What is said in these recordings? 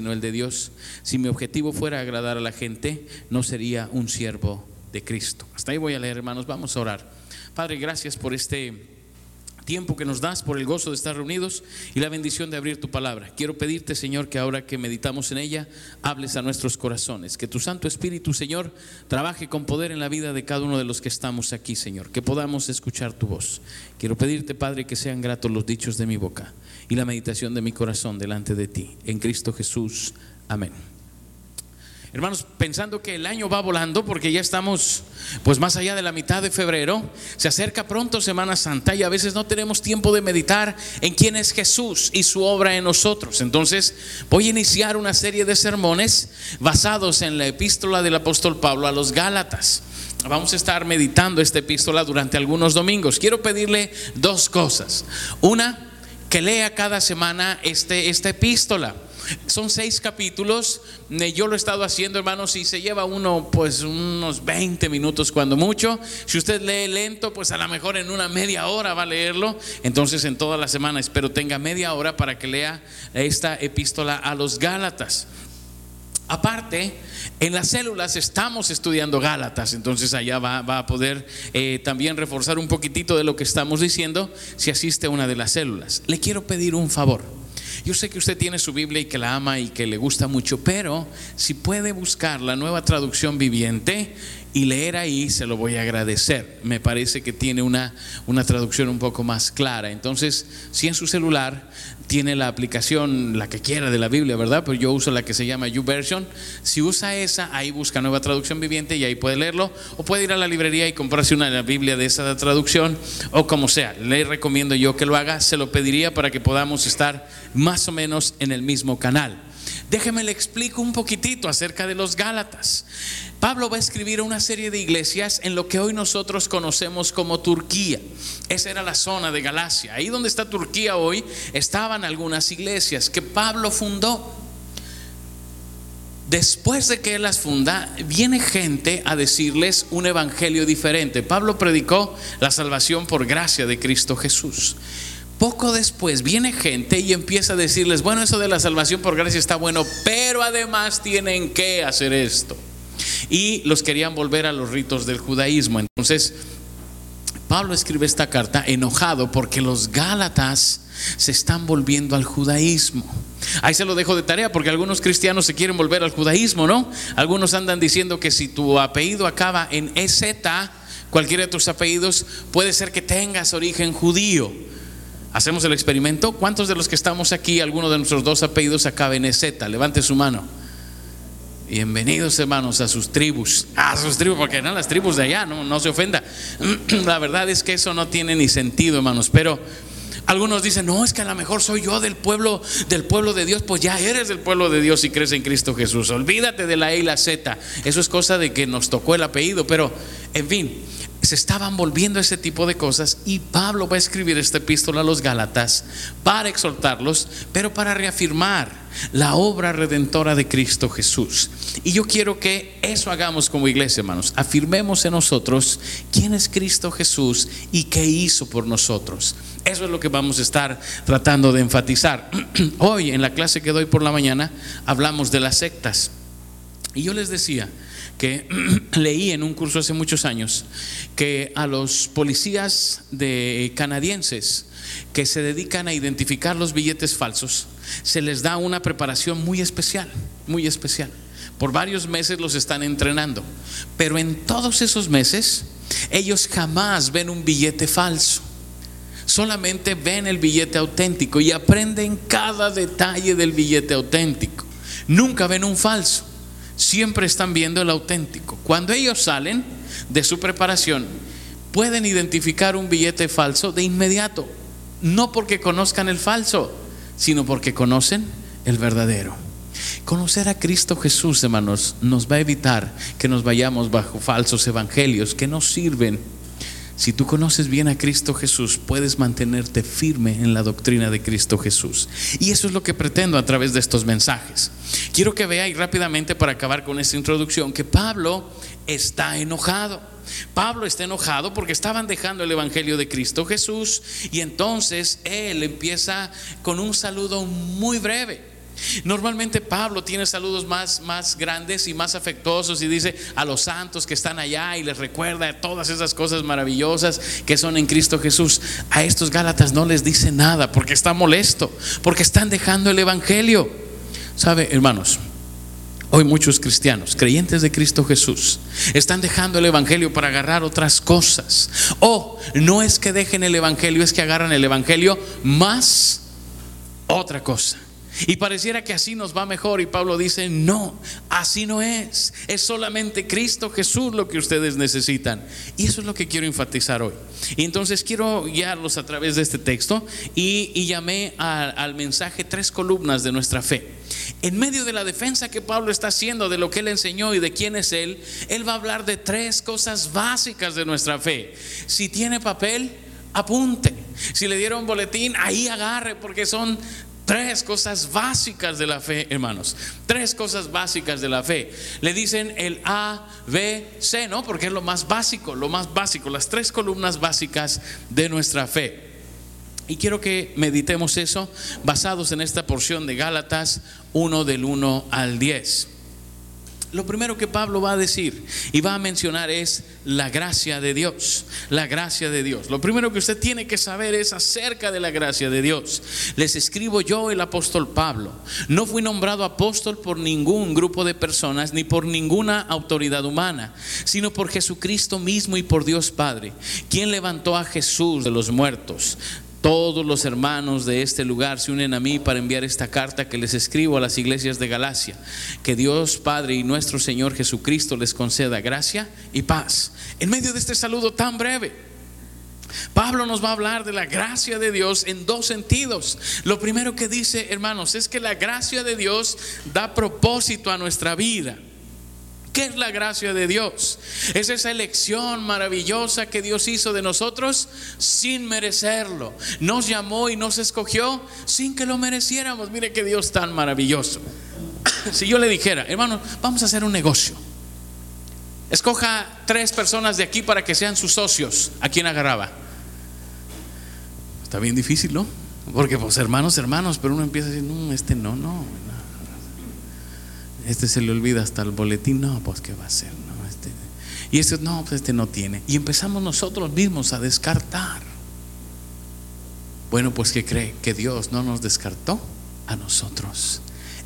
sino el de Dios. Si mi objetivo fuera agradar a la gente, no sería un siervo de Cristo. Hasta ahí voy a leer, hermanos. Vamos a orar. Padre, gracias por este tiempo que nos das, por el gozo de estar reunidos y la bendición de abrir tu palabra. Quiero pedirte, Señor, que ahora que meditamos en ella, hables a nuestros corazones. Que tu Santo Espíritu, Señor, trabaje con poder en la vida de cada uno de los que estamos aquí, Señor. Que podamos escuchar tu voz. Quiero pedirte, Padre, que sean gratos los dichos de mi boca y la meditación de mi corazón delante de ti. En Cristo Jesús. Amén. Hermanos, pensando que el año va volando porque ya estamos pues más allá de la mitad de febrero, se acerca pronto Semana Santa y a veces no tenemos tiempo de meditar en quién es Jesús y su obra en nosotros. Entonces, voy a iniciar una serie de sermones basados en la epístola del apóstol Pablo a los Gálatas. Vamos a estar meditando esta epístola durante algunos domingos. Quiero pedirle dos cosas. Una, que lea cada semana este, esta epístola. Son seis capítulos. Yo lo he estado haciendo, hermanos, y se lleva uno, pues, unos 20 minutos cuando mucho. Si usted lee lento, pues a lo mejor en una media hora va a leerlo. Entonces, en toda la semana espero tenga media hora para que lea esta epístola a los Gálatas. Aparte, en las células estamos estudiando Gálatas, entonces allá va, a poder eh, también reforzar un poquitito de lo que estamos diciendo si asiste a una de las células. Le quiero pedir un favor. Yo sé que usted tiene su Biblia y que la ama y que le gusta mucho, pero si puede buscar la nueva traducción viviente, y leer ahí se lo voy a agradecer. Me parece que tiene una, una traducción un poco más clara. Entonces, si en su celular tiene la aplicación, la que quiera de la Biblia, ¿verdad? Pero yo uso la que se llama YouVersion. Si usa esa, ahí busca nueva traducción viviente y ahí puede leerlo. O puede ir a la librería y comprarse una Biblia de esa traducción o como sea. Le recomiendo yo que lo haga. Se lo pediría para que podamos estar más o menos en el mismo canal. Déjeme le explico un poquitito acerca de los Gálatas. Pablo va a escribir una serie de iglesias en lo que hoy nosotros conocemos como Turquía. Esa era la zona de Galacia. Ahí donde está Turquía hoy estaban algunas iglesias que Pablo fundó. Después de que él las funda, viene gente a decirles un evangelio diferente. Pablo predicó la salvación por gracia de Cristo Jesús. Poco después viene gente y empieza a decirles, bueno, eso de la salvación por gracia está bueno, pero además tienen que hacer esto. Y los querían volver a los ritos del judaísmo. Entonces, Pablo escribe esta carta enojado porque los Gálatas se están volviendo al judaísmo. Ahí se lo dejo de tarea porque algunos cristianos se quieren volver al judaísmo, ¿no? Algunos andan diciendo que si tu apellido acaba en EZ, cualquiera de tus apellidos, puede ser que tengas origen judío. Hacemos el experimento. ¿Cuántos de los que estamos aquí, alguno de nuestros dos apellidos acaba en Z? Levante su mano. Bienvenidos hermanos a sus tribus, a sus tribus, porque no las tribus de allá, no, no se ofenda. La verdad es que eso no tiene ni sentido, hermanos, pero algunos dicen, no, es que a lo mejor soy yo del pueblo, del pueblo de Dios, pues ya eres del pueblo de Dios y crees en Cristo Jesús. Olvídate de la E y la Z. Eso es cosa de que nos tocó el apellido, pero en fin, se estaban volviendo ese tipo de cosas y Pablo va a escribir esta epístola a los Gálatas para exhortarlos, pero para reafirmar la obra redentora de Cristo Jesús. Y yo quiero que eso hagamos como iglesia, hermanos. Afirmemos en nosotros quién es Cristo Jesús y qué hizo por nosotros. Eso es lo que vamos a estar tratando de enfatizar. Hoy en la clase que doy por la mañana hablamos de las sectas. Y yo les decía, que leí en un curso hace muchos años que a los policías de canadienses que se dedican a identificar los billetes falsos se les da una preparación muy especial, muy especial. Por varios meses los están entrenando, pero en todos esos meses ellos jamás ven un billete falso. Solamente ven el billete auténtico y aprenden cada detalle del billete auténtico. Nunca ven un falso siempre están viendo el auténtico. Cuando ellos salen de su preparación, pueden identificar un billete falso de inmediato, no porque conozcan el falso, sino porque conocen el verdadero. Conocer a Cristo Jesús, hermanos, nos va a evitar que nos vayamos bajo falsos evangelios que no sirven si tú conoces bien a Cristo Jesús, puedes mantenerte firme en la doctrina de Cristo Jesús. Y eso es lo que pretendo a través de estos mensajes. Quiero que veáis rápidamente para acabar con esta introducción que Pablo está enojado. Pablo está enojado porque estaban dejando el Evangelio de Cristo Jesús y entonces él empieza con un saludo muy breve. Normalmente Pablo tiene saludos más, más grandes y más afectuosos y dice a los santos que están allá y les recuerda todas esas cosas maravillosas que son en Cristo Jesús. A estos Gálatas no les dice nada porque está molesto, porque están dejando el Evangelio. ¿Sabe, hermanos? Hoy muchos cristianos, creyentes de Cristo Jesús, están dejando el Evangelio para agarrar otras cosas. O no es que dejen el Evangelio, es que agarran el Evangelio más otra cosa. Y pareciera que así nos va mejor. Y Pablo dice, no, así no es. Es solamente Cristo Jesús lo que ustedes necesitan. Y eso es lo que quiero enfatizar hoy. Y entonces quiero guiarlos a través de este texto. Y, llamé al mensaje tres columnas de nuestra fe. En medio de la defensa que Pablo está haciendo de lo que él enseñó y de quién es él, él va a hablar de tres cosas básicas de nuestra fe. Si tiene papel, apunte. Si le dieron boletín, ahí agarre, porque son Tres cosas básicas de la fe, hermanos. Tres cosas básicas de la fe. Le dicen el A, B, C, ¿no? Porque es lo más básico, lo más básico, las tres columnas básicas de nuestra fe. Y quiero que meditemos eso basados en esta porción de Gálatas 1 del 1 al 10 lo primero que Pablo va a decir y va a mencionar es la gracia de Dios. La gracia de Dios. Lo primero que usted tiene que saber es acerca de la gracia de Dios. Les escribo yo, el apóstol Pablo. No fui nombrado apóstol por ningún grupo de personas ni por ninguna autoridad humana, sino por Jesucristo mismo y por Dios Padre, quien levantó a Jesús de los muertos todos los hermanos de este lugar se unen a mí para enviar esta carta que les escribo a las iglesias de Galacia. Que Dios Padre y nuestro Señor Jesucristo les conceda gracia y paz. En medio de este saludo tan breve, Pablo nos va a hablar de la gracia de Dios en dos sentidos. Lo primero que dice, hermanos, es que la gracia de Dios da propósito a nuestra vida. ¿Qué es la gracia de Dios? Es esa elección maravillosa que Dios hizo de nosotros sin merecerlo. Nos llamó y nos escogió sin que lo mereciéramos. Mire qué Dios tan maravilloso. Si yo le dijera, hermano, vamos a hacer un negocio. Escoja tres personas de aquí para que sean sus socios. ¿A quién agarraba? Está bien difícil, ¿no? Porque pues hermanos, hermanos, pero uno empieza a decir, no, este no, no. Este se le olvida hasta el boletín, no, pues qué va a ser, no, este, y este no, pues este no tiene. Y empezamos nosotros mismos a descartar. Bueno, pues ¿qué cree? Que Dios no nos descartó a nosotros.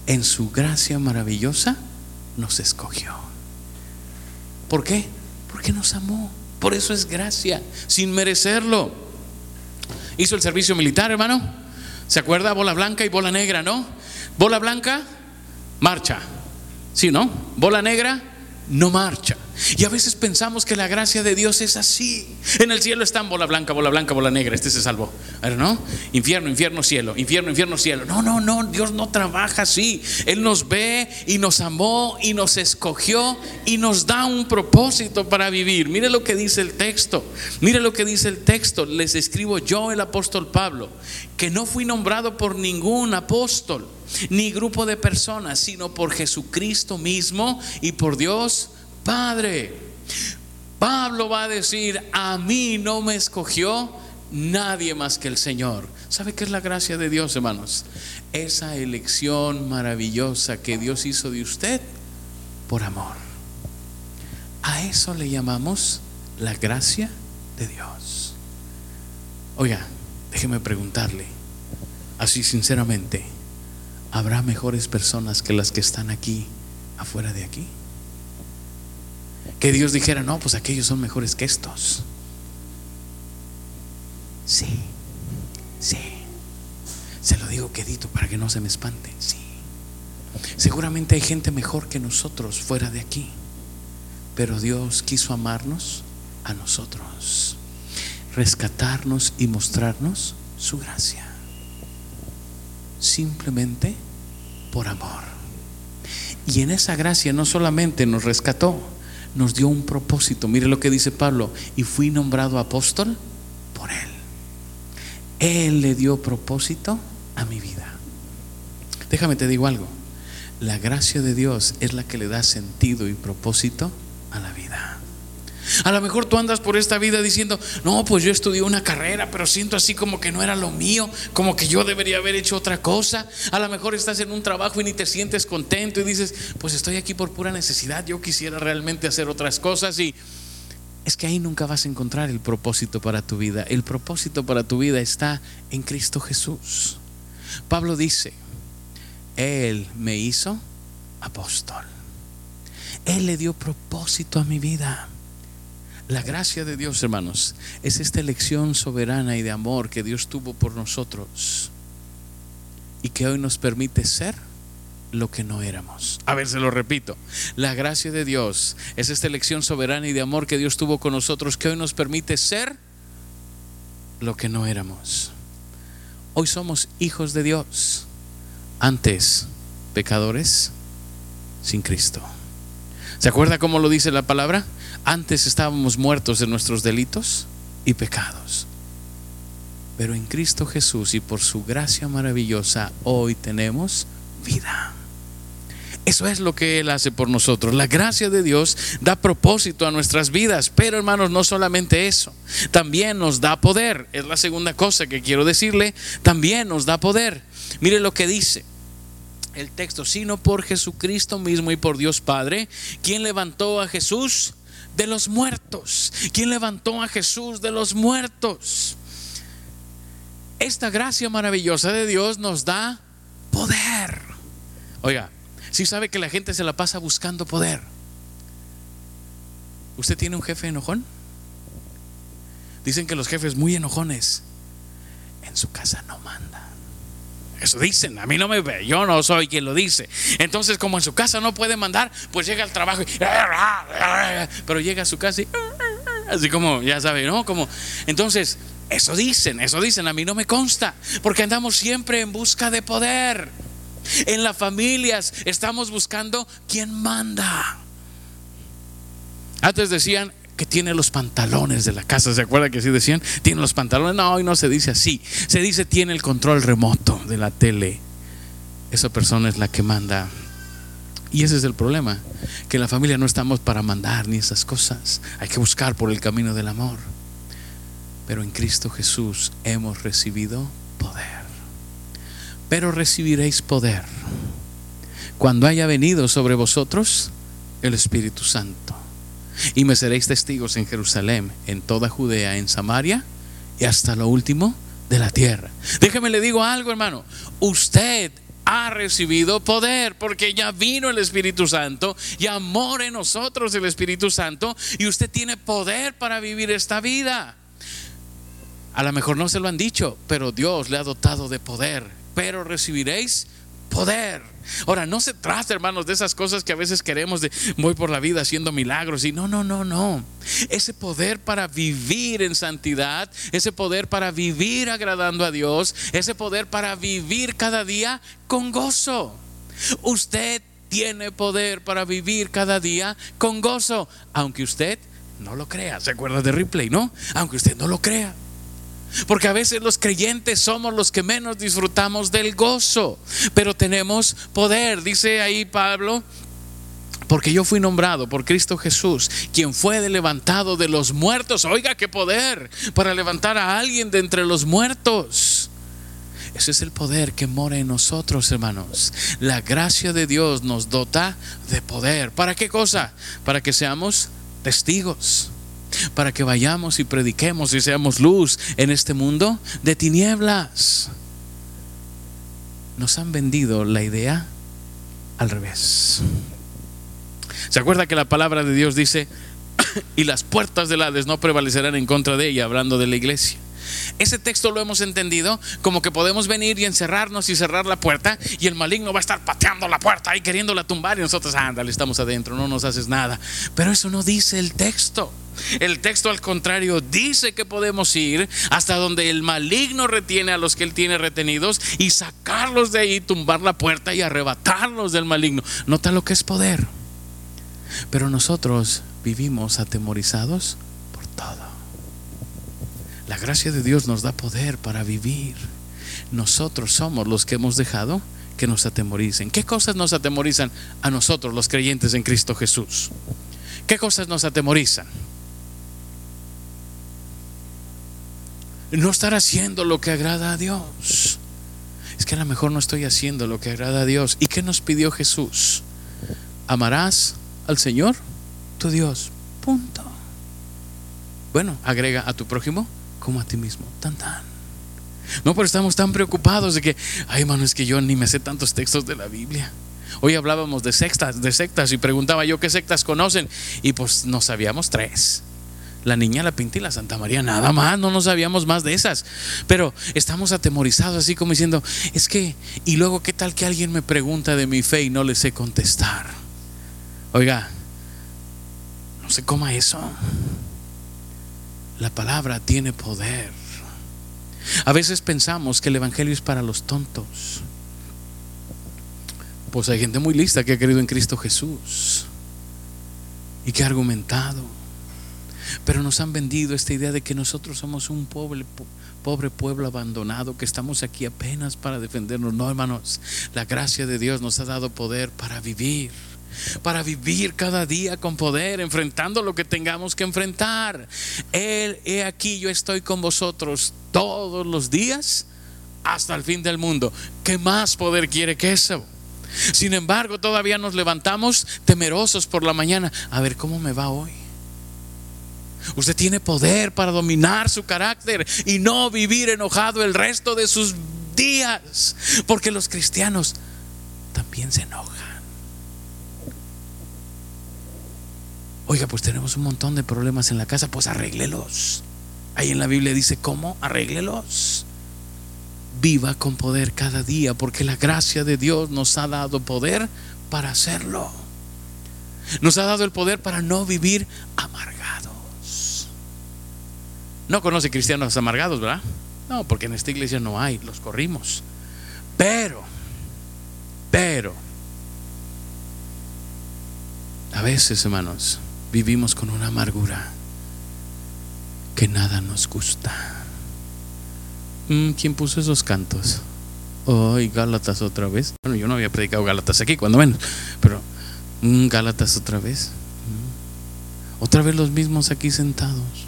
En su gracia maravillosa nos escogió. ¿Por qué? Porque nos amó. Por eso es gracia, sin merecerlo. Hizo el servicio militar, hermano. ¿Se acuerda? Bola blanca y bola negra, ¿no? Bola blanca, marcha. ¿Sí, no? Bola negra no marcha. Y a veces pensamos que la gracia de Dios es así. En el cielo están bola blanca, bola blanca, bola negra. Este se salvó. ¿No? Infierno, infierno, cielo. Infierno, infierno, cielo. No, no, no. Dios no trabaja así. Él nos ve y nos amó y nos escogió y nos da un propósito para vivir. Mire lo que dice el texto. Mire lo que dice el texto. Les escribo yo, el apóstol Pablo, que no fui nombrado por ningún apóstol ni grupo de personas, sino por Jesucristo mismo y por Dios Padre. Pablo va a decir, a mí no me escogió nadie más que el Señor. ¿Sabe qué es la gracia de Dios, hermanos? Esa elección maravillosa que Dios hizo de usted por amor. A eso le llamamos la gracia de Dios. Oiga, déjeme preguntarle, así sinceramente, ¿habrá mejores personas que las que están aquí, afuera de aquí? Que Dios dijera, no, pues aquellos son mejores que estos. Sí, sí. Se lo digo quedito para que no se me espante. Sí. Seguramente hay gente mejor que nosotros fuera de aquí. Pero Dios quiso amarnos a nosotros, rescatarnos y mostrarnos su gracia simplemente por amor. Y en esa gracia no solamente nos rescató, nos dio un propósito. Mire lo que dice Pablo, y fui nombrado apóstol por él. Él le dio propósito a mi vida. Déjame te digo algo. La gracia de Dios es la que le da sentido y propósito a la vida. A lo mejor tú andas por esta vida diciendo, no, pues yo estudié una carrera, pero siento así como que no era lo mío, como que yo debería haber hecho otra cosa. A lo mejor estás en un trabajo y ni te sientes contento y dices, pues estoy aquí por pura necesidad, yo quisiera realmente hacer otras cosas y es que ahí nunca vas a encontrar el propósito para tu vida. El propósito para tu vida está en Cristo Jesús. Pablo dice, Él me hizo apóstol. Él le dio propósito a mi vida. La gracia de Dios, hermanos, es esta elección soberana y de amor que Dios tuvo por nosotros y que hoy nos permite ser lo que no éramos. A ver, se lo repito. La gracia de Dios es esta elección soberana y de amor que Dios tuvo con nosotros que hoy nos permite ser lo que no éramos. Hoy somos hijos de Dios. Antes, pecadores sin Cristo. ¿Se acuerda cómo lo dice la palabra? Antes estábamos muertos de nuestros delitos y pecados. Pero en Cristo Jesús y por su gracia maravillosa hoy tenemos vida. Eso es lo que Él hace por nosotros. La gracia de Dios da propósito a nuestras vidas. Pero hermanos, no solamente eso. También nos da poder. Es la segunda cosa que quiero decirle. También nos da poder. Mire lo que dice el texto, sino por Jesucristo mismo y por Dios Padre, quien levantó a Jesús de los muertos. ¿Quién levantó a Jesús de los muertos? Esta gracia maravillosa de Dios nos da poder. Oiga, si sabe que la gente se la pasa buscando poder. ¿Usted tiene un jefe enojón? Dicen que los jefes muy enojones en su casa no mandan. Eso dicen, a mí no me ve, yo no soy quien lo dice. Entonces, como en su casa no puede mandar, pues llega al trabajo y, pero llega a su casa y así como, ya sabe, ¿no? Como entonces, eso dicen, eso dicen, a mí no me consta, porque andamos siempre en busca de poder. En las familias estamos buscando quién manda. Antes decían, que tiene los pantalones de la casa. ¿Se acuerda que así decían? Tiene los pantalones. No, hoy no se dice así. Se dice tiene el control remoto de la tele. Esa persona es la que manda. Y ese es el problema, que en la familia no estamos para mandar ni esas cosas. Hay que buscar por el camino del amor. Pero en Cristo Jesús hemos recibido poder. Pero recibiréis poder cuando haya venido sobre vosotros el Espíritu Santo y me seréis testigos en Jerusalén, en toda Judea, en Samaria y hasta lo último de la tierra. Déjeme le digo algo, hermano. Usted ha recibido poder porque ya vino el Espíritu Santo y amor en nosotros el Espíritu Santo y usted tiene poder para vivir esta vida. A lo mejor no se lo han dicho, pero Dios le ha dotado de poder. Pero recibiréis poder. Ahora, no se trata, hermanos, de esas cosas que a veces queremos de voy por la vida haciendo milagros y no, no, no, no. Ese poder para vivir en santidad, ese poder para vivir agradando a Dios, ese poder para vivir cada día con gozo. Usted tiene poder para vivir cada día con gozo, aunque usted no lo crea. ¿Se acuerda de Ripley, no? Aunque usted no lo crea. Porque a veces los creyentes somos los que menos disfrutamos del gozo, pero tenemos poder, dice ahí Pablo. Porque yo fui nombrado por Cristo Jesús, quien fue levantado de los muertos. Oiga, qué poder para levantar a alguien de entre los muertos. Ese es el poder que mora en nosotros, hermanos. La gracia de Dios nos dota de poder. ¿Para qué cosa? Para que seamos testigos para que vayamos y prediquemos y seamos luz en este mundo de tinieblas. Nos han vendido la idea al revés. ¿Se acuerda que la palabra de Dios dice, y las puertas del Hades no prevalecerán en contra de ella, hablando de la iglesia? Ese texto lo hemos entendido como que podemos venir y encerrarnos y cerrar la puerta y el maligno va a estar pateando la puerta y queriéndola tumbar y nosotros, ándale, estamos adentro, no nos haces nada. Pero eso no dice el texto. El texto al contrario dice que podemos ir hasta donde el maligno retiene a los que él tiene retenidos y sacarlos de ahí, tumbar la puerta y arrebatarlos del maligno. Nota lo que es poder. Pero nosotros vivimos atemorizados por todo. La gracia de Dios nos da poder para vivir. Nosotros somos los que hemos dejado que nos atemoricen. ¿Qué cosas nos atemorizan a nosotros los creyentes en Cristo Jesús? ¿Qué cosas nos atemorizan? No estar haciendo lo que agrada a Dios. Es que a lo mejor no estoy haciendo lo que agrada a Dios. ¿Y qué nos pidió Jesús? Amarás al Señor, tu Dios. Punto. Bueno, agrega a tu prójimo como a ti mismo. Tan tan. No, pero estamos tan preocupados de que, ay, hermano, es que yo ni me sé tantos textos de la Biblia. Hoy hablábamos de sectas, de sectas y preguntaba yo qué sectas conocen y pues no sabíamos tres. La niña, la pinta y la Santa María, nada más, no nos sabíamos más de esas. Pero estamos atemorizados así como diciendo, es que, y luego qué tal que alguien me pregunta de mi fe y no le sé contestar. Oiga, no se coma eso. La palabra tiene poder. A veces pensamos que el Evangelio es para los tontos. Pues hay gente muy lista que ha creído en Cristo Jesús y que ha argumentado. Pero nos han vendido esta idea de que nosotros somos un pobre, pobre pueblo abandonado, que estamos aquí apenas para defendernos. No, hermanos, la gracia de Dios nos ha dado poder para vivir para vivir cada día con poder, enfrentando lo que tengamos que enfrentar. Él, he aquí, yo estoy con vosotros todos los días hasta el fin del mundo. ¿Qué más poder quiere que eso? Sin embargo, todavía nos levantamos temerosos por la mañana. A ver, ¿cómo me va hoy? Usted tiene poder para dominar su carácter y no vivir enojado el resto de sus días. Porque los cristianos también se enojan. Oiga, pues tenemos un montón de problemas en la casa, pues arréglelos. Ahí en la Biblia dice, ¿cómo? Arréglelos. Viva con poder cada día, porque la gracia de Dios nos ha dado poder para hacerlo. Nos ha dado el poder para no vivir amargados. No conoce cristianos amargados, ¿verdad? No, porque en esta iglesia no hay, los corrimos. Pero, pero, a veces, hermanos, vivimos con una amargura que nada nos gusta. Mm, ¿Quién puso esos cantos? Hoy Gálatas otra vez. Bueno, yo no había predicado Gálatas aquí, cuando menos, pero mm, Gálatas otra vez. Mm. Otra vez los mismos aquí sentados.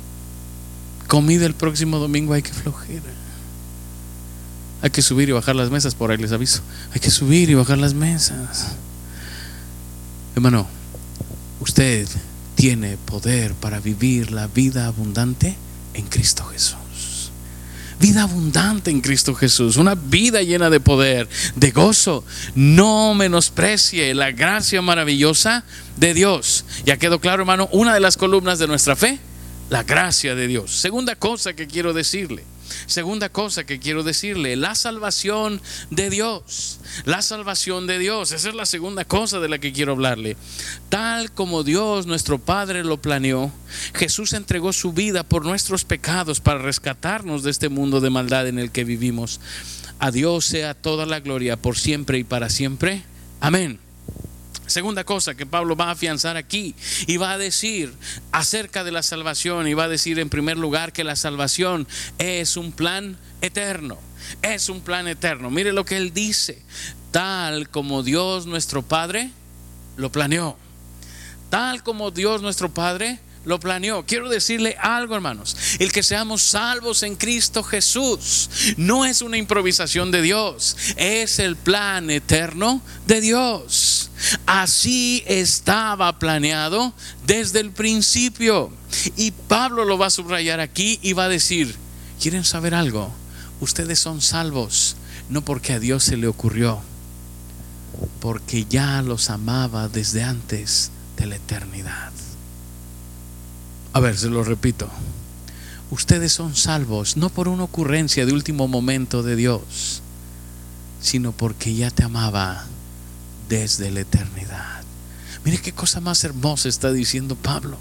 Comida el próximo domingo, hay que flojera. Hay que subir y bajar las mesas, por ahí les aviso. Hay que subir y bajar las mesas. Hermano, usted tiene poder para vivir la vida abundante en Cristo Jesús. Vida abundante en Cristo Jesús, una vida llena de poder, de gozo. No menosprecie la gracia maravillosa de Dios. Ya quedó claro, hermano, una de las columnas de nuestra fe, la gracia de Dios. Segunda cosa que quiero decirle Segunda cosa que quiero decirle, la salvación de Dios. La salvación de Dios. Esa es la segunda cosa de la que quiero hablarle. Tal como Dios, nuestro Padre, lo planeó, Jesús entregó su vida por nuestros pecados para rescatarnos de este mundo de maldad en el que vivimos. A Dios sea toda la gloria por siempre y para siempre. Amén. Segunda cosa que Pablo va a afianzar aquí y va a decir acerca de la salvación y va a decir en primer lugar que la salvación es un plan eterno. Es un plan eterno. Mire lo que él dice. Tal como Dios nuestro Padre lo planeó. Tal como Dios nuestro Padre lo planeó. Quiero decirle algo, hermanos. El que seamos salvos en Cristo Jesús no es una improvisación de Dios, es el plan eterno de Dios. Así estaba planeado desde el principio. Y Pablo lo va a subrayar aquí y va a decir, ¿quieren saber algo? Ustedes son salvos, no porque a Dios se le ocurrió, porque ya los amaba desde antes de la eternidad. A ver, se lo repito. Ustedes son salvos no por una ocurrencia de último momento de Dios, sino porque ya te amaba desde la eternidad. Mire qué cosa más hermosa está diciendo Pablo.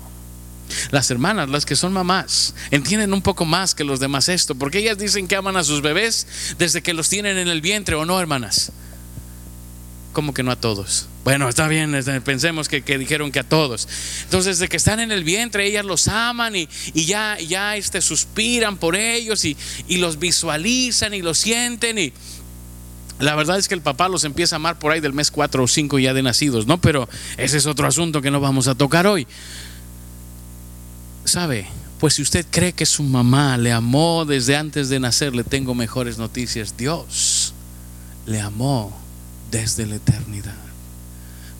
Las hermanas, las que son mamás, entienden un poco más que los demás esto, porque ellas dicen que aman a sus bebés desde que los tienen en el vientre, ¿o no, hermanas? Como que no a todos. Bueno, está bien, pensemos que, dijeron que a todos. Entonces, de que están en el vientre, ellas los aman y, ya, ya este, suspiran por ellos y, y los visualizan y los sienten. Y la verdad es que el papá los empieza a amar por ahí del mes 4 o 5 ya de nacidos, ¿no? Pero ese es otro asunto que no vamos a tocar hoy. ¿Sabe? Pues si usted cree que su mamá le amó desde antes de nacer, le tengo mejores noticias. Dios le amó desde la eternidad,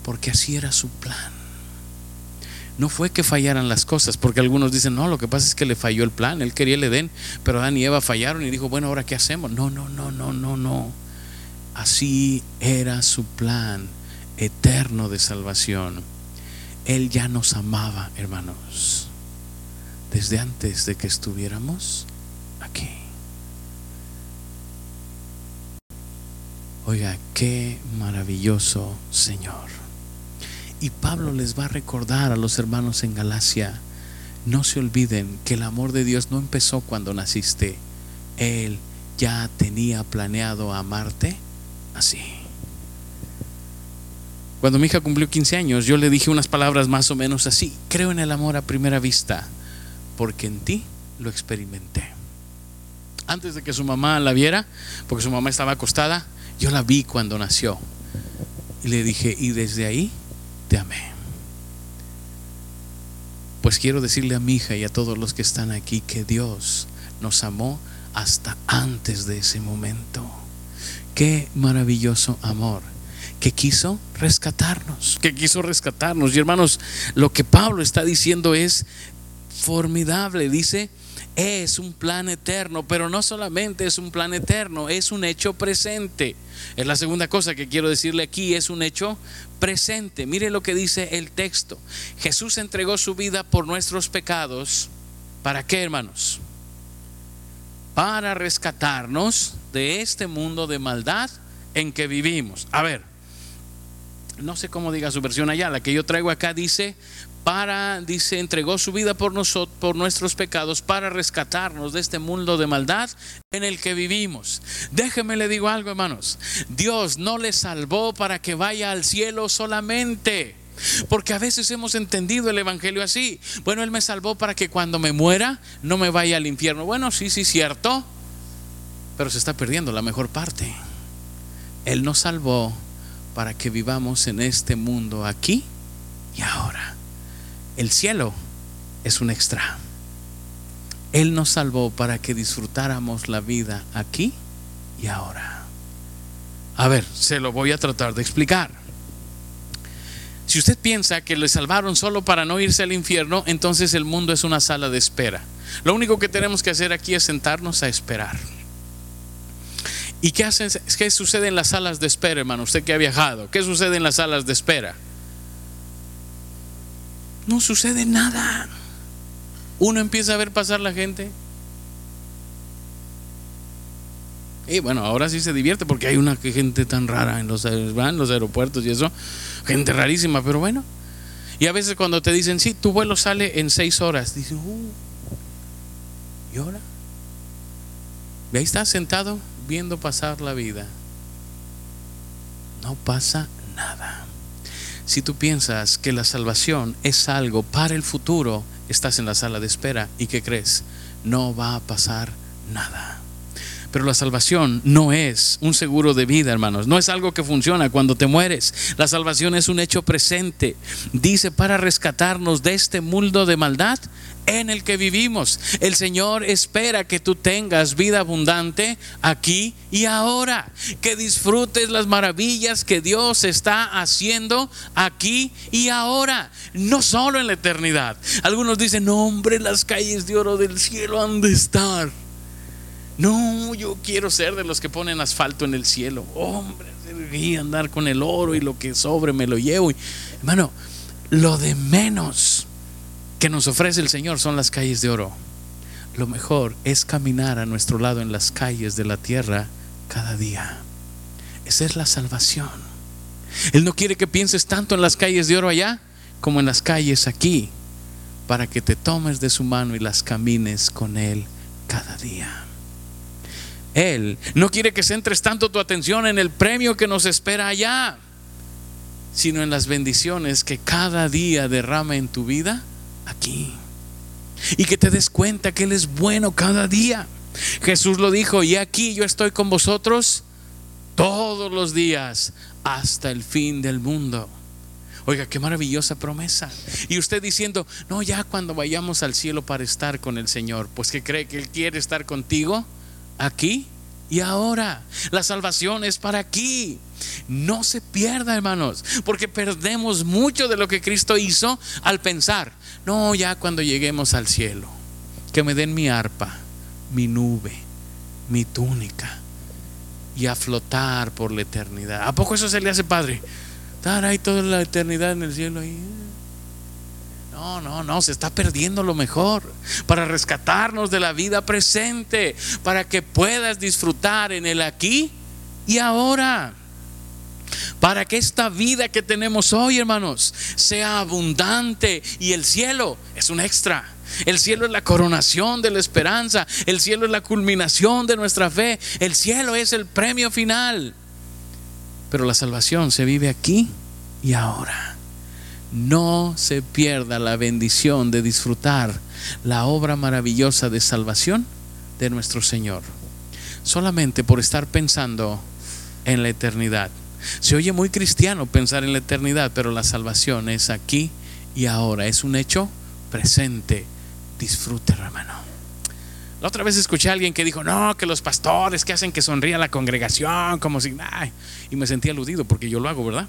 porque así era su plan. No fue que fallaran las cosas, porque algunos dicen, no, lo que pasa es que le falló el plan, él quería el Edén, pero Adán y Eva fallaron y dijo, bueno, ahora qué hacemos. No, no, no, no, no, no. Así era su plan eterno de salvación. Él ya nos amaba, hermanos, desde antes de que estuviéramos Oiga, qué maravilloso Señor. Y Pablo les va a recordar a los hermanos en Galacia, no se olviden que el amor de Dios no empezó cuando naciste. Él ya tenía planeado amarte así. Cuando mi hija cumplió 15 años, yo le dije unas palabras más o menos así. Creo en el amor a primera vista, porque en ti lo experimenté. Antes de que su mamá la viera, porque su mamá estaba acostada, yo la vi cuando nació. Y le dije, y desde ahí te amé. Pues quiero decirle a mi hija y a todos los que están aquí que Dios nos amó hasta antes de ese momento. Qué maravilloso amor que quiso rescatarnos, que quiso rescatarnos. Y hermanos, lo que Pablo está diciendo es formidable. Dice, es un plan eterno, pero no solamente es un plan eterno, es un hecho presente. Es la segunda cosa que quiero decirle aquí, es un hecho presente. Mire lo que dice el texto. Jesús entregó su vida por nuestros pecados. ¿Para qué, hermanos? Para rescatarnos de este mundo de maldad en que vivimos. A ver, no sé cómo diga su versión allá, la que yo traigo acá dice, para, dice, entregó su vida por nosotros, por nuestros pecados, para rescatarnos de este mundo de maldad en el que vivimos. Déjeme le digo algo, hermanos. Dios no le salvó para que vaya al cielo solamente. Porque a veces hemos entendido el Evangelio así. Bueno, Él me salvó para que cuando me muera no me vaya al infierno. Bueno, sí, sí, cierto. Pero se está perdiendo la mejor parte. Él nos salvó para que vivamos en este mundo aquí y ahora. El cielo es un extra. Él nos salvó para que disfrutáramos la vida aquí y ahora. A ver, se lo voy a tratar de explicar. Si usted piensa que le salvaron solo para no irse al infierno, entonces el mundo es una sala de espera. Lo único que tenemos que hacer aquí es sentarnos a esperar. ¿Y qué, hacen, qué sucede en las salas de espera, hermano? Usted que ha viajado, ¿qué sucede en las salas de espera? no sucede nada. Uno empieza a ver pasar la gente. Y bueno, ahora sí se divierte porque hay una gente tan rara en los, los aeropuertos y eso. Gente rarísima, pero bueno. Y a veces cuando te dicen, sí, tu vuelo sale en seis horas, dicen, uh, ¿y ahora? Y ahí estás sentado viendo pasar la vida. No pasa nada. Si tú piensas que la salvación es algo para el futuro, estás en la sala de espera y ¿qué crees? No va a pasar nada. Pero la salvación no es un seguro de vida, hermanos. No es algo que funciona cuando te mueres. La salvación es un hecho presente. Dice para rescatarnos de este mundo de maldad en el que vivimos. El Señor espera que tú tengas vida abundante aquí y ahora, que disfrutes las maravillas que Dios está haciendo aquí y ahora, no solo en la eternidad. Algunos dicen, no hombre, las calles de oro del cielo han de estar. No, yo quiero ser de los que ponen asfalto en el cielo. Hombre, y andar con el oro y lo que sobre me lo llevo. Hermano, lo de menos que nos ofrece el Señor son las calles de oro. Lo mejor es caminar a nuestro lado en las calles de la tierra cada día. Esa es la salvación. Él no quiere que pienses tanto en las calles de oro allá como en las calles aquí, para que te tomes de su mano y las camines con Él cada día. Él no quiere que centres tanto tu atención en el premio que nos espera allá, sino en las bendiciones que cada día derrama en tu vida aquí. Y que te des cuenta que Él es bueno cada día. Jesús lo dijo, y aquí yo estoy con vosotros todos los días hasta el fin del mundo. Oiga, qué maravillosa promesa. Y usted diciendo, no, ya cuando vayamos al cielo para estar con el Señor, pues que cree que Él quiere estar contigo aquí y ahora. La salvación es para aquí. No se pierda, hermanos, porque perdemos mucho de lo que Cristo hizo al pensar, no, ya cuando lleguemos al cielo, que me den mi arpa, mi nube, mi túnica y a flotar por la eternidad. ¿A poco eso se le hace padre? Estar ahí toda la eternidad en el cielo ahí. No, no, no, se está perdiendo lo mejor para rescatarnos de la vida presente, para que puedas disfrutar en el aquí y ahora. Para que esta vida que tenemos hoy, hermanos, sea abundante y el cielo es un extra. El cielo es la coronación de la esperanza. El cielo es la culminación de nuestra fe. El cielo es el premio final. Pero la salvación se vive aquí y ahora no se pierda la bendición de disfrutar la obra maravillosa de salvación de nuestro Señor. Solamente por estar pensando en la eternidad. Se oye muy cristiano pensar en la eternidad, pero la salvación es aquí y ahora. Es un hecho presente. Disfrute, hermano. La otra vez escuché a alguien que dijo, no, que los pastores que hacen que sonría la congregación, como si, y me sentí aludido porque yo lo hago, ¿verdad?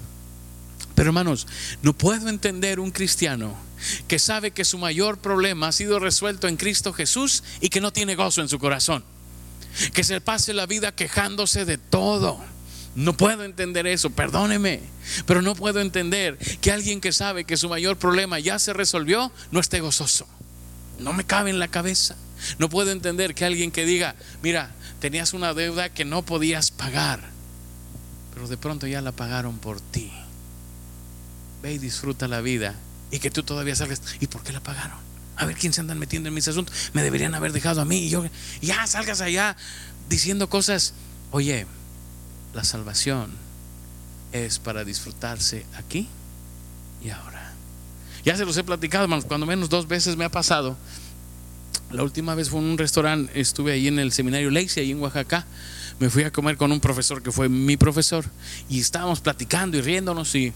Pero hermanos, no puedo entender un cristiano que sabe que su mayor problema ha sido resuelto en Cristo Jesús y que no tiene gozo en su corazón. Que se pase la vida quejándose de todo. No puedo entender eso, perdóneme, pero no puedo entender que alguien que sabe que su mayor problema ya se resolvió no esté gozoso. No me cabe en la cabeza. No puedo entender que alguien que diga, mira, tenías una deuda que no podías pagar, pero de pronto ya la pagaron por ti ve y disfruta la vida y que tú todavía salgas, ¿y por qué la pagaron? A ver quién se andan metiendo en mis asuntos. Me deberían haber dejado a mí y yo, ya salgas allá diciendo cosas. Oye, la salvación es para disfrutarse aquí y ahora. Ya se los he platicado, cuando menos dos veces me ha pasado. La última vez fue en un restaurante, estuve ahí en el seminario Lexi, ahí en Oaxaca. Me fui a comer con un profesor que fue mi profesor y estábamos platicando y riéndonos y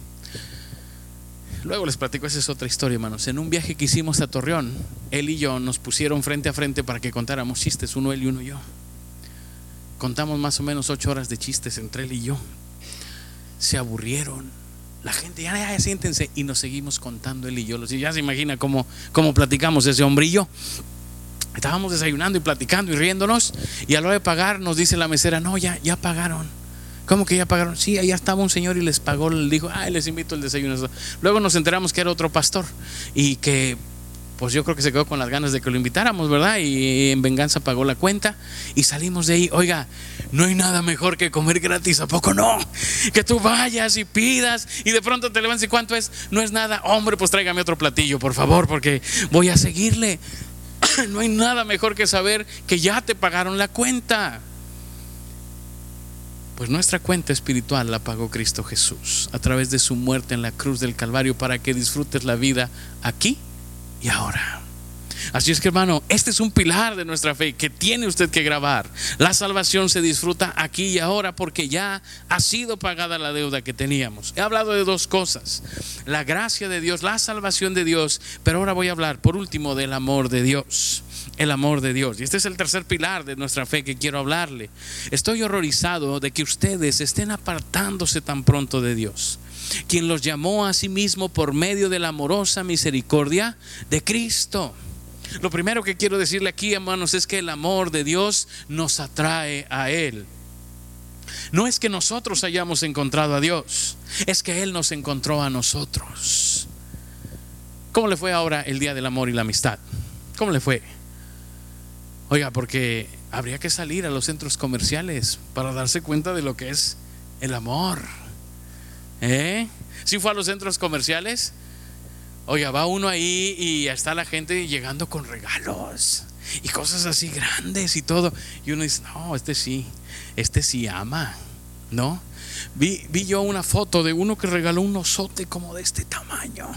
Luego les platico, esa es otra historia, hermanos. En un viaje que hicimos a Torreón, él y yo nos pusieron frente a frente para que contáramos chistes, uno él y uno yo. Contamos más o menos ocho horas de chistes entre él y yo. Se aburrieron. La gente, ya, ya, siéntense. Y nos seguimos contando él y yo. Ya se imagina cómo, cómo platicamos ese hombre y yo. Estábamos desayunando y platicando y riéndonos. Y a la hora de pagar nos dice la mesera, no, ya, ya pagaron. ¿Cómo que ya pagaron? Sí, allá estaba un señor y les pagó, le dijo, ay, les invito el desayuno. Luego nos enteramos que era otro pastor y que pues yo creo que se quedó con las ganas de que lo invitáramos, ¿verdad? Y en venganza pagó la cuenta y salimos de ahí. Oiga, no hay nada mejor que comer gratis, ¿a poco no? Que tú vayas y pidas y de pronto te levantas y cuánto es, no es nada. Hombre, pues tráigame otro platillo, por favor, porque voy a seguirle. No hay nada mejor que saber que ya te pagaron la cuenta. Pues nuestra cuenta espiritual la pagó Cristo Jesús a través de su muerte en la cruz del Calvario para que disfrutes la vida aquí y ahora. Así es que hermano, este es un pilar de nuestra fe que tiene usted que grabar. La salvación se disfruta aquí y ahora porque ya ha sido pagada la deuda que teníamos. He hablado de dos cosas, la gracia de Dios, la salvación de Dios, pero ahora voy a hablar por último del amor de Dios el amor de Dios. Y este es el tercer pilar de nuestra fe que quiero hablarle. Estoy horrorizado de que ustedes estén apartándose tan pronto de Dios, quien los llamó a sí mismo por medio de la amorosa misericordia de Cristo. Lo primero que quiero decirle aquí, hermanos, es que el amor de Dios nos atrae a Él. No es que nosotros hayamos encontrado a Dios, es que Él nos encontró a nosotros. ¿Cómo le fue ahora el Día del Amor y la Amistad? ¿Cómo le fue? Oiga, porque habría que salir a los centros comerciales para darse cuenta de lo que es el amor. ¿Eh? Si fue a los centros comerciales, oiga, va uno ahí y está la gente llegando con regalos y cosas así grandes y todo. Y uno dice, no, este sí, este sí ama, ¿no? Vi, vi yo una foto de uno que regaló un osote como de este tamaño.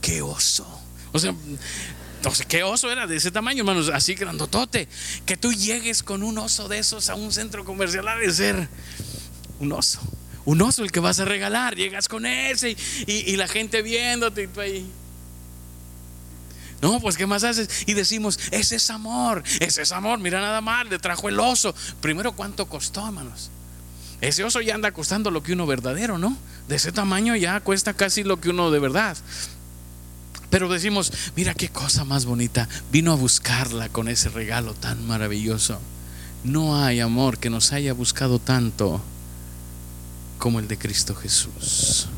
¡Qué oso! O sea, ¿qué oso era de ese tamaño, hermanos? Así grandotote. Que tú llegues con un oso de esos a un centro comercial ha de ser un oso. Un oso el que vas a regalar. Llegas con ese y, la gente viéndote y tú ahí. No, pues ¿qué más haces? Y decimos, ese es amor, ese es amor, mira nada más, le trajo el oso. Primero, ¿cuánto costó, hermanos? Ese oso ya anda costando lo que uno verdadero, ¿no? De ese tamaño ya cuesta casi lo que uno de verdad. Pero decimos, mira qué cosa más bonita, vino a buscarla con ese regalo tan maravilloso. No hay amor que nos haya buscado tanto como el de Cristo Jesús,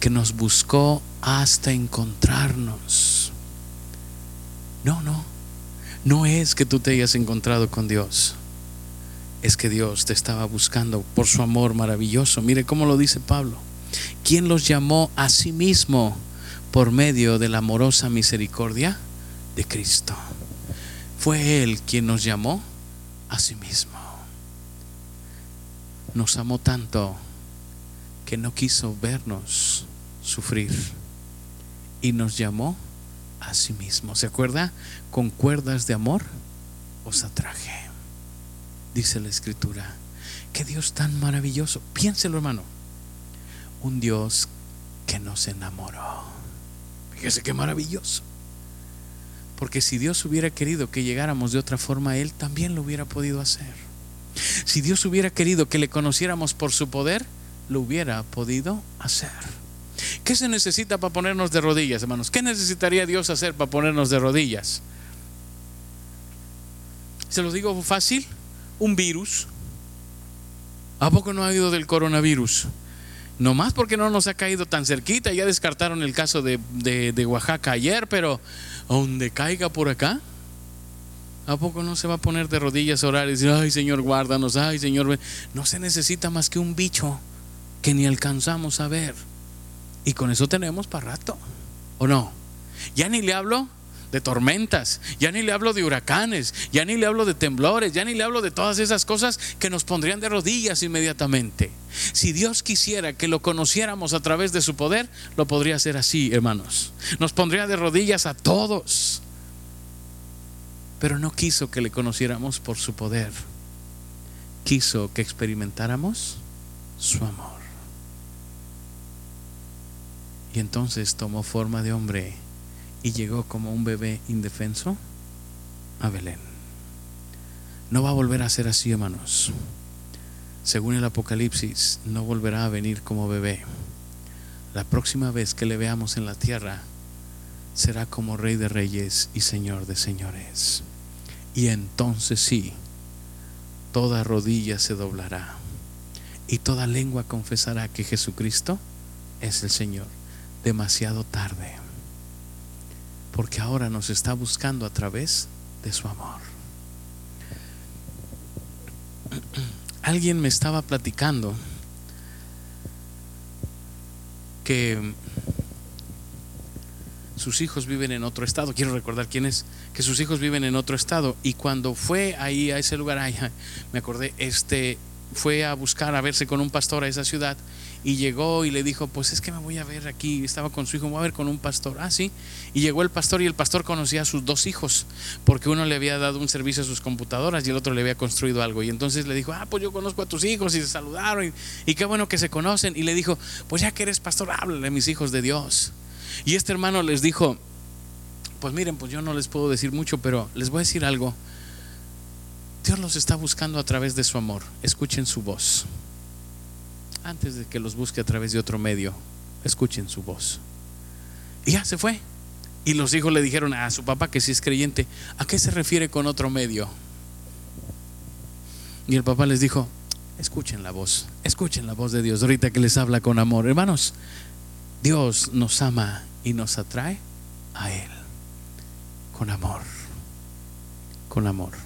que nos buscó hasta encontrarnos. No, no, no es que tú te hayas encontrado con Dios, es que Dios te estaba buscando por su amor maravilloso. Mire cómo lo dice Pablo. ¿Quién los llamó a sí mismo por medio de la amorosa misericordia de Cristo? Fue Él quien nos llamó a sí mismo. Nos amó tanto que no quiso vernos sufrir y nos llamó a sí mismo. ¿Se acuerda? Con cuerdas de amor os atraje. Dice la escritura. Qué Dios tan maravilloso. Piénselo, hermano. Un Dios que nos enamoró. Fíjese qué maravilloso. Porque si Dios hubiera querido que llegáramos de otra forma, Él también lo hubiera podido hacer. Si Dios hubiera querido que le conociéramos por su poder, lo hubiera podido hacer. ¿Qué se necesita para ponernos de rodillas, hermanos? ¿Qué necesitaría Dios hacer para ponernos de rodillas? ¿Se lo digo fácil? Un virus. ¿A poco no ha habido del coronavirus? No más porque no nos ha caído tan cerquita. Ya descartaron el caso de, de Oaxaca ayer, pero donde caiga por acá, ¿A poco no se va a poner de rodillas a orar y decir, ay Señor, guárdanos, ay Señor, no se necesita más que un bicho que ni alcanzamos a ver. Y con eso tenemos para rato, ¿o no? Ya ni le hablo de tormentas, ya ni le hablo de huracanes, ya ni le hablo de temblores, ya ni le hablo de todas esas cosas que nos pondrían de rodillas inmediatamente. Si Dios quisiera que lo conociéramos a través de su poder, lo podría hacer así, hermanos. Nos pondría de rodillas a todos. Pero no quiso que le conociéramos por su poder. Quiso que experimentáramos su amor. Y entonces tomó forma de hombre y llegó como un bebé indefenso a Belén. No va a volver a ser así, hermanos. Según el Apocalipsis, no volverá a venir como bebé. La próxima vez que le veamos en la tierra, será como Rey de Reyes y Señor de Señores. Y entonces sí, toda rodilla se doblará y toda lengua confesará que Jesucristo es el Señor demasiado tarde, porque ahora nos está buscando a través de su amor. Alguien me estaba platicando que sus hijos viven en otro estado. Quiero recordar quién es, que sus hijos viven en otro estado. Y cuando fue ahí a ese lugar, me acordé, este, fue a buscar a verse con un pastor a esa ciudad y llegó y le dijo, pues es que me voy a ver aquí, estaba con su hijo, me voy a ver con un pastor, ah, sí, y llegó el pastor y el pastor conocía a sus dos hijos, porque uno le había dado un servicio a sus computadoras y el otro le había construido algo, y entonces le dijo, ah, pues yo conozco a tus hijos y se saludaron, y, qué bueno que se conocen, y le dijo, pues ya que eres pastor, háblale a mis hijos de Dios. Y este hermano les dijo, pues miren, pues yo no les puedo decir mucho, pero les voy a decir algo. Dios los está buscando a través de su amor. Escuchen su voz antes de que los busque a través de otro medio, escuchen su voz. Y ya se fue. Y los hijos le dijeron a su papá que si es creyente, ¿a qué se refiere con otro medio? Y el papá les dijo, escuchen la voz, escuchen la voz de Dios, ahorita que les habla con amor. Hermanos, Dios nos ama y nos atrae a Él, con amor, con amor.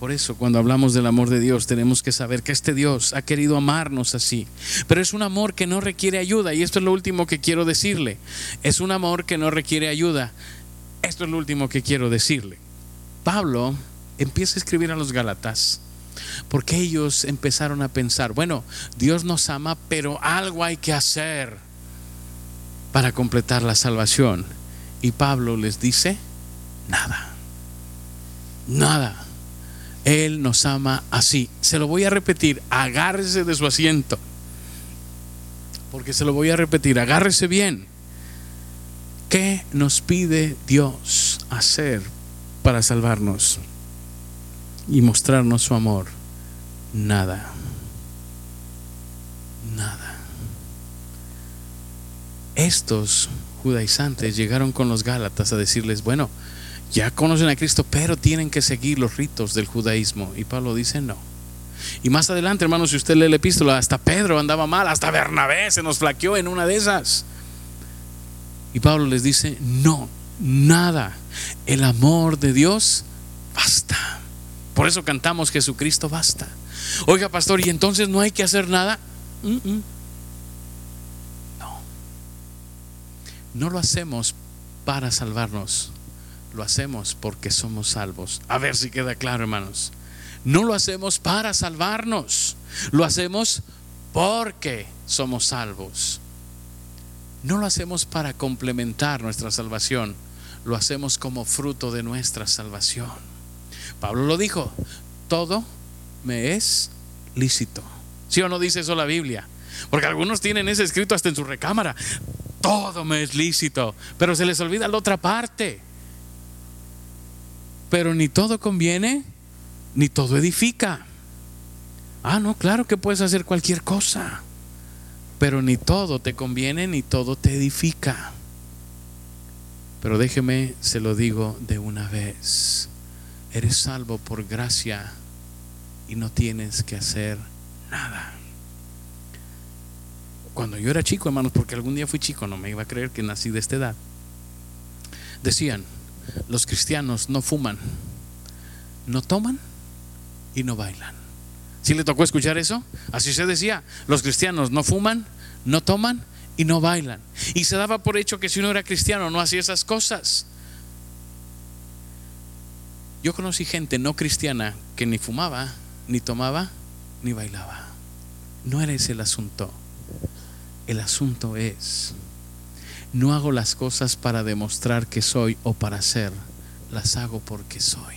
Por eso cuando hablamos del amor de Dios tenemos que saber que este Dios ha querido amarnos así. Pero es un amor que no requiere ayuda. Y esto es lo último que quiero decirle. Es un amor que no requiere ayuda. Esto es lo último que quiero decirle. Pablo empieza a escribir a los Gálatas. Porque ellos empezaron a pensar, bueno, Dios nos ama, pero algo hay que hacer para completar la salvación. Y Pablo les dice, nada. Nada. Él nos ama así. Se lo voy a repetir, agárrese de su asiento. porque se lo voy a repetir, agárrese bien. ¿Qué nos pide Dios hacer para salvarnos y mostrarnos su amor? Nada. Nada. Estos judaizantes llegaron con los Gálatas a decirles, bueno, ya conocen a Cristo, pero tienen que seguir los ritos del judaísmo. Y Pablo dice, no. Y más adelante, hermanos, si usted lee la epístola, hasta Pedro andaba mal, hasta Bernabé se nos flaqueó en una de esas. Y Pablo les dice, no, nada. El amor de Dios basta. Por eso cantamos Jesucristo basta. Oiga, pastor, ¿y entonces no hay que hacer nada? No. No lo hacemos para salvarnos. Lo hacemos porque somos salvos. A ver si queda claro, hermanos. No lo hacemos para salvarnos. Lo hacemos porque somos salvos. No lo hacemos para complementar nuestra salvación. Lo hacemos como fruto de nuestra salvación. Pablo lo dijo, todo me es lícito. ¿Sí o no dice eso la Biblia? Porque algunos tienen ese escrito hasta en su recámara. Todo me es lícito. Pero se les olvida la otra parte. Pero ni todo conviene, ni todo edifica. Ah, no, claro que puedes hacer cualquier cosa. Pero ni todo te conviene, ni todo te edifica. Pero déjeme, se lo digo de una vez. Eres salvo por gracia y no tienes que hacer nada. Cuando yo era chico, hermanos, porque algún día fui chico, no me iba a creer que nací de esta edad. Decían, los cristianos no fuman, no toman y no bailan. ¿Sí le tocó escuchar eso? Así se decía, los cristianos no fuman, no toman y no bailan. Y se daba por hecho que si uno era cristiano no hacía esas cosas. Yo conocí gente no cristiana que ni fumaba, ni tomaba, ni bailaba. No era ese el asunto. El asunto es, no hago las cosas para demostrar que soy o para ser, las hago porque soy.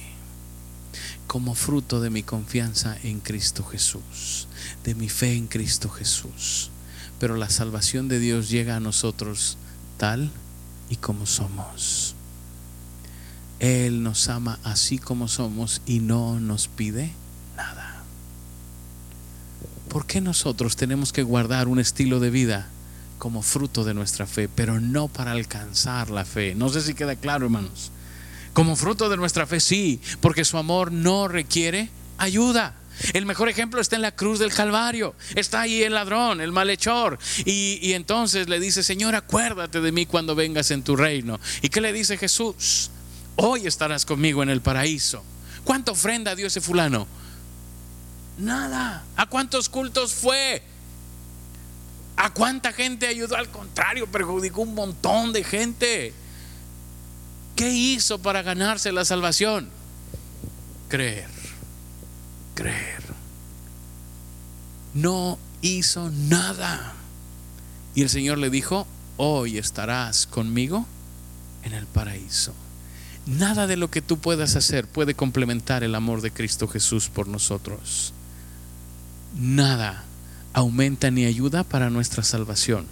Como fruto de mi confianza en Cristo Jesús, de mi fe en Cristo Jesús. Pero la salvación de Dios llega a nosotros tal y como somos. Él nos ama así como somos y no nos pide nada. ¿Por qué nosotros tenemos que guardar un estilo de vida como fruto de nuestra fe, pero no para alcanzar la fe? No sé si queda claro, hermanos. Como fruto de nuestra fe, sí, porque su amor no requiere ayuda. El mejor ejemplo está en la cruz del Calvario. Está ahí el ladrón, el malhechor. Y, y, entonces le dice, Señor, acuérdate de mí cuando vengas en tu reino. ¿Y qué le dice Jesús? Hoy estarás conmigo en el paraíso. ¿Cuánta ofrenda dio ese fulano? Nada. ¿A cuántos cultos fue? ¿A cuánta gente ayudó? Al contrario, perjudicó un montón de gente. ¿Qué hizo para ganarse la salvación? Creer. Creer. No hizo nada. Y el Señor le dijo, hoy estarás conmigo en el paraíso. Nada de lo que tú puedas hacer puede complementar el amor de Cristo Jesús por nosotros. Nada aumenta ni ayuda para nuestra salvación.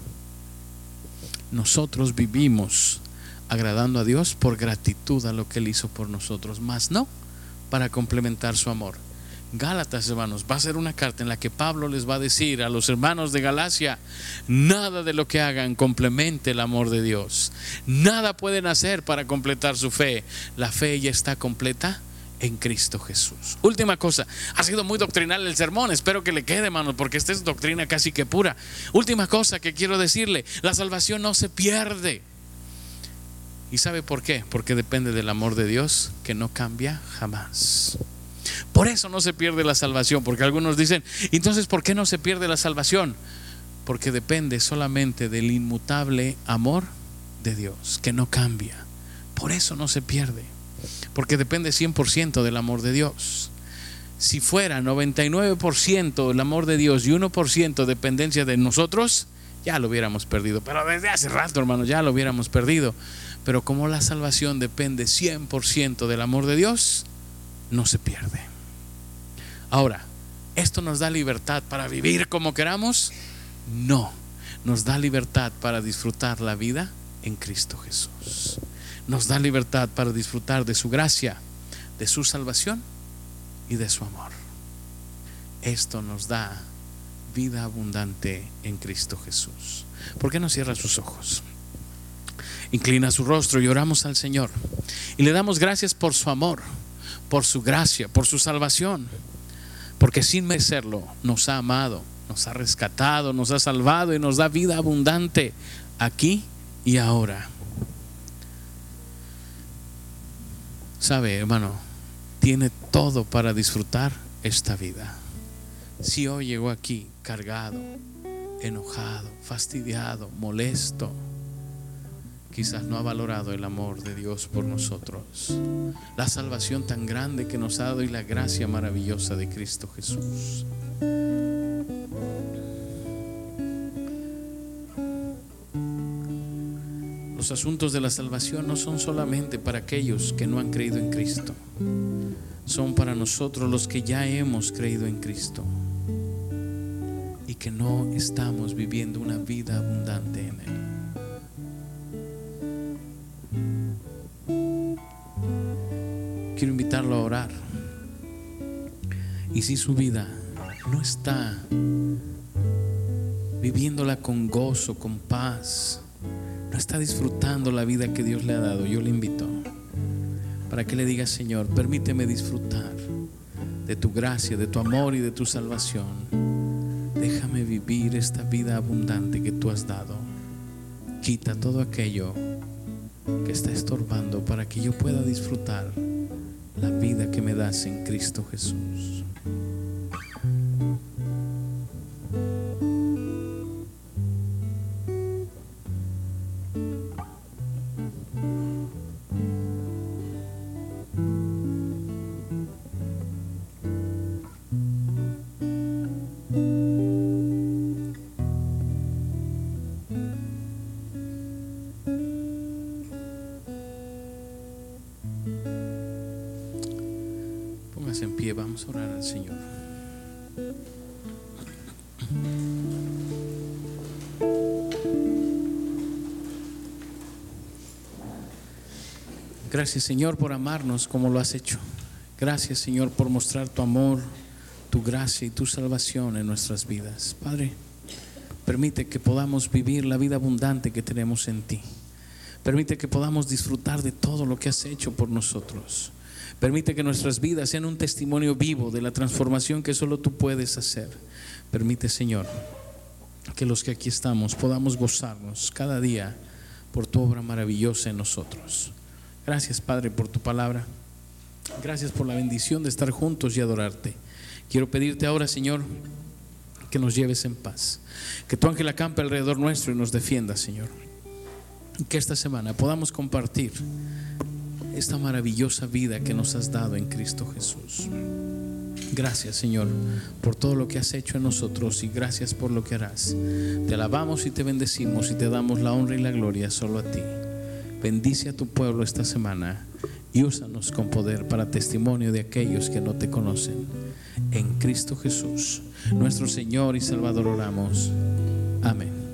Nosotros vivimos agradando a Dios por gratitud a lo que Él hizo por nosotros, más no para complementar su amor. Gálatas, hermanos, va a ser una carta en la que Pablo les va a decir a los hermanos de Galacia, nada de lo que hagan complemente el amor de Dios. Nada pueden hacer para completar su fe. La fe ya está completa en Cristo Jesús. Última cosa, ha sido muy doctrinal el sermón, espero que le quede, hermanos, porque esta es doctrina casi que pura. Última cosa que quiero decirle, la salvación no se pierde. ¿Y sabe por qué? Porque depende del amor de Dios que no cambia jamás. Por eso no se pierde la salvación, porque algunos dicen, entonces, ¿por qué no se pierde la salvación? Porque depende solamente del inmutable amor de Dios, que no cambia. Por eso no se pierde, porque depende 100% del amor de Dios. Si fuera 99% el amor de Dios y 1% dependencia de nosotros, ya lo hubiéramos perdido. Pero desde hace rato, hermanos, ya lo hubiéramos perdido. Pero como la salvación depende 100% del amor de Dios, no se pierde. Ahora, ¿esto nos da libertad para vivir como queramos? No. nos da libertad para disfrutar la vida en Cristo Jesús. Nos da libertad para disfrutar de su gracia, de su salvación y de su amor. Esto nos da vida abundante en Cristo Jesús. ¿Por qué no cierra sus ojos? Inclina su rostro y oramos al Señor. Y le damos gracias por su amor, por su gracia, por su salvación. Porque sin merecerlo nos ha amado, nos ha rescatado, nos ha salvado y nos da vida abundante aquí y ahora. Sabe, hermano, tiene todo para disfrutar esta vida. Si hoy llegó aquí cargado, enojado, fastidiado, molesto, quizás no ha valorado el amor de Dios por nosotros, la salvación tan grande que nos ha dado y la gracia maravillosa de Cristo Jesús. Los asuntos de la salvación no son solamente para aquellos que no han creído en Cristo, son para nosotros los que ya hemos creído en Cristo y que no estamos viviendo una vida abundante en Él. Quiero invitarlo a orar. Y si su vida no está viviéndola con gozo, con paz, no está disfrutando la vida que Dios le ha dado, yo le invito para que le diga, Señor, permíteme disfrutar de tu gracia, de tu amor y de tu salvación. Déjame vivir esta vida abundante que tú has dado. Quita todo aquello que está estorbando para que yo pueda disfrutar la vida que me das en Cristo Jesús. Vamos a orar al Señor. Gracias Señor por amarnos como lo has hecho. Gracias Señor por mostrar tu amor, tu gracia y tu salvación en nuestras vidas. Padre, permite que podamos vivir la vida abundante que tenemos en ti. Permite que podamos disfrutar de todo lo que has hecho por nosotros. Permite que nuestras vidas sean un testimonio vivo de la transformación que solo tú puedes hacer. Permite, Señor, que los que aquí estamos podamos gozarnos cada día por tu obra maravillosa en nosotros. Gracias, Padre, por tu palabra. Gracias por la bendición de estar juntos y adorarte. Quiero pedirte ahora, Señor, que nos lleves en paz. Que tu ángel acampe alrededor nuestro y nos defienda, Señor. Que esta semana podamos compartir esta maravillosa vida que nos has dado en Cristo Jesús. Gracias Señor por todo lo que has hecho en nosotros y gracias por lo que harás. Te alabamos y te bendecimos y te damos la honra y la gloria solo a ti. Bendice a tu pueblo esta semana y úsanos con poder para testimonio de aquellos que no te conocen. En Cristo Jesús, nuestro Señor y Salvador oramos. Amén.